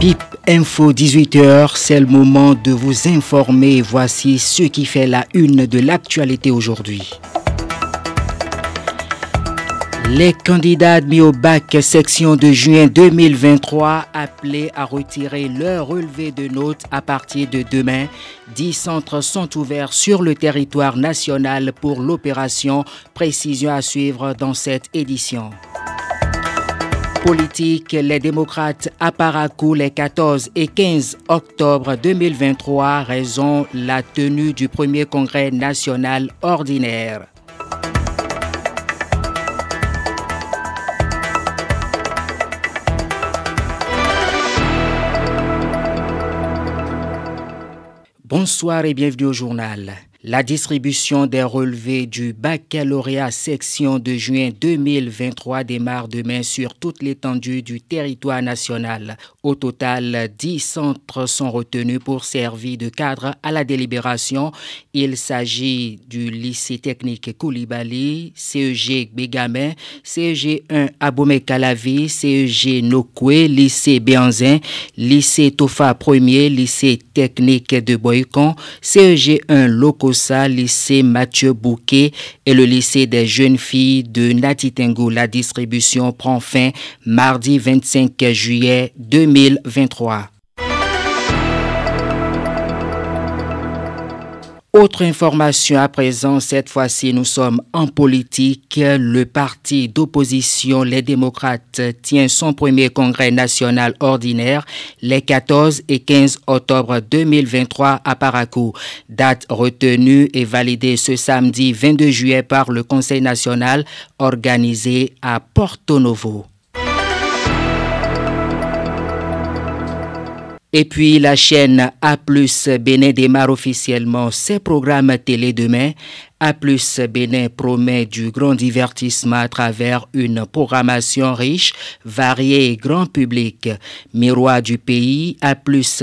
BIP Info 18h, c'est le moment de vous informer. Voici ce qui fait la une de l'actualité aujourd'hui. Les candidats admis au bac section de juin 2023 appelés à retirer leur relevé de notes à partir de demain. Dix centres sont ouverts sur le territoire national pour l'opération. Précision à suivre dans cette édition. Politique, les démocrates à Paracou les 14 et 15 octobre 2023, raison la tenue du premier congrès national ordinaire. Bonsoir et bienvenue au journal. La distribution des relevés du baccalauréat section de juin 2023 démarre demain sur toute l'étendue du territoire national. Au total, 10 centres sont retenus pour servir de cadre à la délibération. Il s'agit du lycée technique Koulibaly, CEG Bégamin, CEG 1 Abomey Calavi, CEG Nokwe, lycée Béanzin, lycée Tofa 1er, lycée technique de Boycon, CEG 1 Loco lycée Mathieu Bouquet et le lycée des jeunes filles de Natitengo. La distribution prend fin mardi 25 juillet 2023. Autre information à présent, cette fois-ci nous sommes en politique. Le parti d'opposition, les démocrates, tient son premier congrès national ordinaire les 14 et 15 octobre 2023 à Paracou. Date retenue et validée ce samedi 22 juillet par le Conseil national organisé à Porto Novo. Et puis la chaîne A+, Bénin démarre officiellement ses programmes télé demain. A+, Bénin promet du grand divertissement à travers une programmation riche, variée et grand public. Miroir du pays, A+,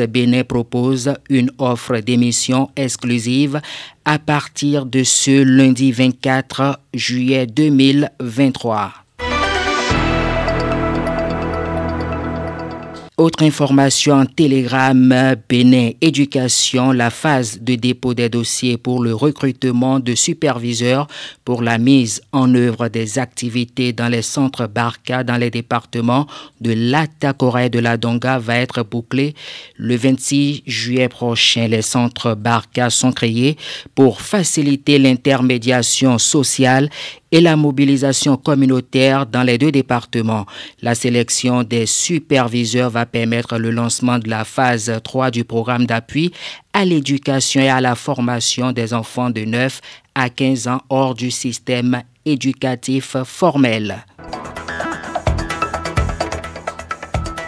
Bénin propose une offre d'émissions exclusive à partir de ce lundi 24 juillet 2023. Autre information télégramme, Bénin Éducation, la phase de dépôt des dossiers pour le recrutement de superviseurs pour la mise en œuvre des activités dans les centres Barca dans les départements de l'Atakora et de la Donga va être bouclée le 26 juillet prochain. Les centres Barca sont créés pour faciliter l'intermédiation sociale et la mobilisation communautaire dans les deux départements. La sélection des superviseurs va permettre le lancement de la phase 3 du programme d'appui à l'éducation et à la formation des enfants de 9 à 15 ans hors du système éducatif formel.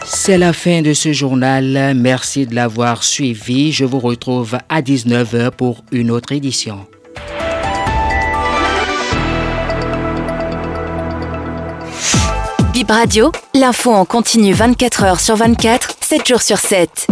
C'est la fin de ce journal. Merci de l'avoir suivi. Je vous retrouve à 19h pour une autre édition. Bip Radio, l'info en continu 24 h sur 24, 7 jours sur 7.